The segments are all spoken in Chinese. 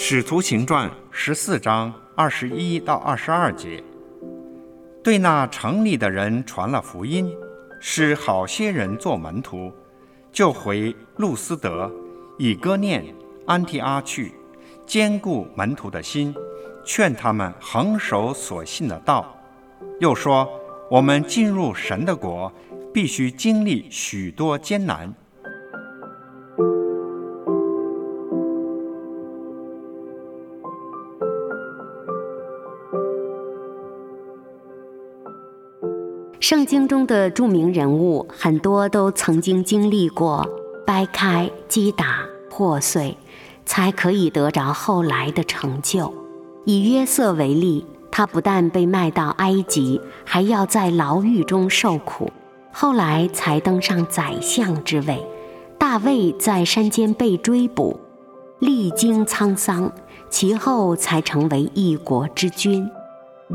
使徒行传十四章二十一到二十二节，对那城里的人传了福音，使好些人做门徒，就回路斯德、以哥念、安提阿去，兼顾门徒的心，劝他们恒守所信的道。又说：我们进入神的国，必须经历许多艰难。圣经中的著名人物很多都曾经经历过掰开、击打、破碎，才可以得着后来的成就。以约瑟为例，他不但被卖到埃及，还要在牢狱中受苦，后来才登上宰相之位。大卫在山间被追捕，历经沧桑，其后才成为一国之君。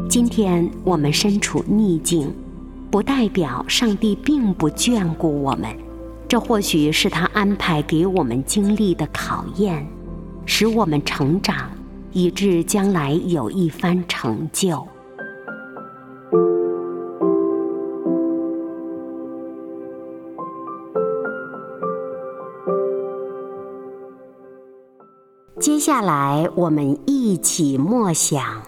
今天我们身处逆境。不代表上帝并不眷顾我们，这或许是他安排给我们经历的考验，使我们成长，以致将来有一番成就。接下来，我们一起默想。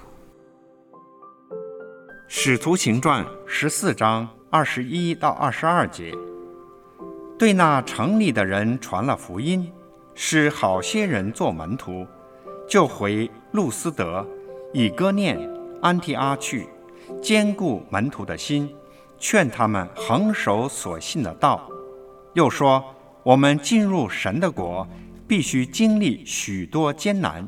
使徒行传十四章二十一到二十二节，对那城里的人传了福音，使好些人做门徒，就回路斯德、以哥念、安提阿去，兼顾门徒的心，劝他们恒守所信的道。又说：我们进入神的国，必须经历许多艰难。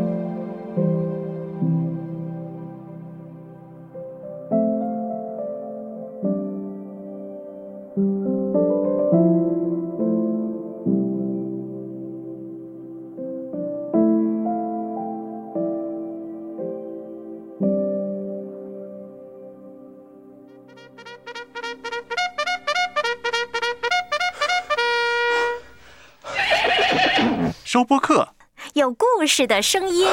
收播客，有故事的声音。